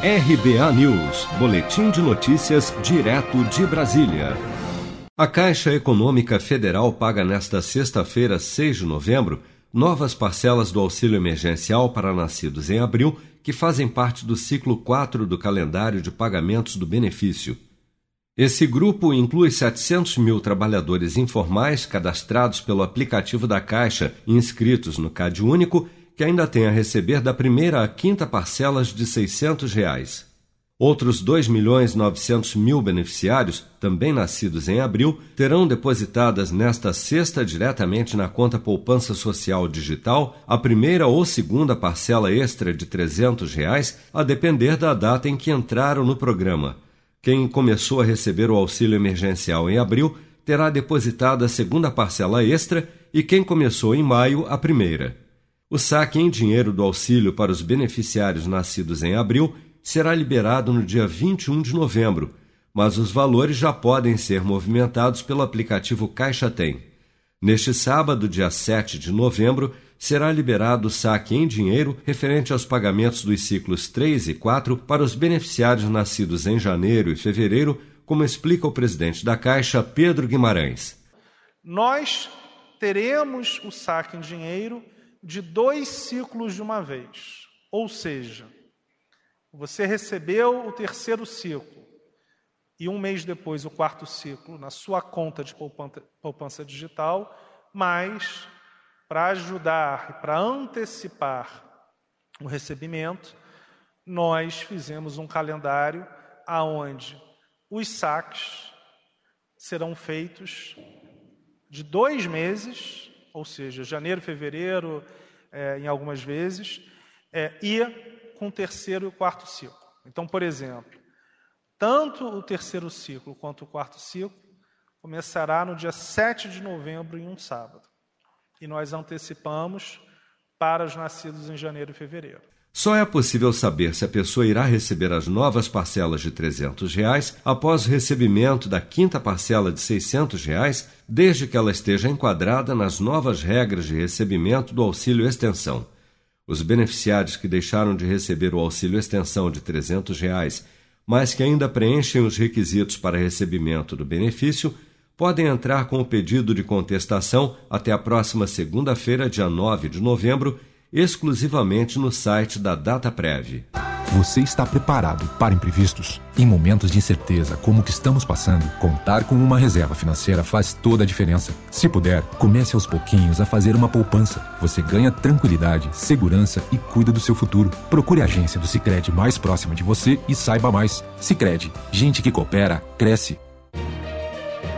RBA News, Boletim de Notícias, direto de Brasília. A Caixa Econômica Federal paga nesta sexta-feira, 6 de novembro, novas parcelas do auxílio emergencial para nascidos em abril, que fazem parte do ciclo 4 do calendário de pagamentos do benefício. Esse grupo inclui 700 mil trabalhadores informais cadastrados pelo aplicativo da Caixa e inscritos no CAD Único que ainda tem a receber da primeira à quinta parcelas de 600 reais. Outros 2 milhões 900 mil beneficiários, também nascidos em abril, terão depositadas nesta sexta diretamente na conta Poupança Social Digital a primeira ou segunda parcela extra de 300 reais, a depender da data em que entraram no programa. Quem começou a receber o auxílio emergencial em abril terá depositado a segunda parcela extra e quem começou em maio a primeira. O saque em dinheiro do auxílio para os beneficiários nascidos em abril será liberado no dia 21 de novembro, mas os valores já podem ser movimentados pelo aplicativo Caixa Tem. Neste sábado, dia 7 de novembro, será liberado o saque em dinheiro referente aos pagamentos dos ciclos 3 e 4 para os beneficiários nascidos em janeiro e fevereiro, como explica o presidente da Caixa, Pedro Guimarães. Nós teremos o saque em dinheiro de dois ciclos de uma vez. Ou seja, você recebeu o terceiro ciclo e um mês depois o quarto ciclo na sua conta de poupança digital, mas para ajudar e para antecipar o recebimento, nós fizemos um calendário aonde os saques serão feitos de dois meses ou seja, janeiro, fevereiro, é, em algumas vezes, é, e com o terceiro e o quarto ciclo. Então, por exemplo, tanto o terceiro ciclo quanto o quarto ciclo começará no dia 7 de novembro, em um sábado. E nós antecipamos para os nascidos em janeiro e fevereiro. Só é possível saber se a pessoa irá receber as novas parcelas de 300 reais após o recebimento da quinta parcela de 600 reais, desde que ela esteja enquadrada nas novas regras de recebimento do auxílio extensão. Os beneficiários que deixaram de receber o auxílio extensão de 300 reais, mas que ainda preenchem os requisitos para recebimento do benefício, podem entrar com o pedido de contestação até a próxima segunda-feira, dia 9 de novembro, exclusivamente no site da DataPrev. Você está preparado para imprevistos? Em momentos de incerteza como o que estamos passando, contar com uma reserva financeira faz toda a diferença. Se puder, comece aos pouquinhos a fazer uma poupança. Você ganha tranquilidade, segurança e cuida do seu futuro. Procure a agência do Sicredi mais próxima de você e saiba mais. Sicredi, gente que coopera cresce.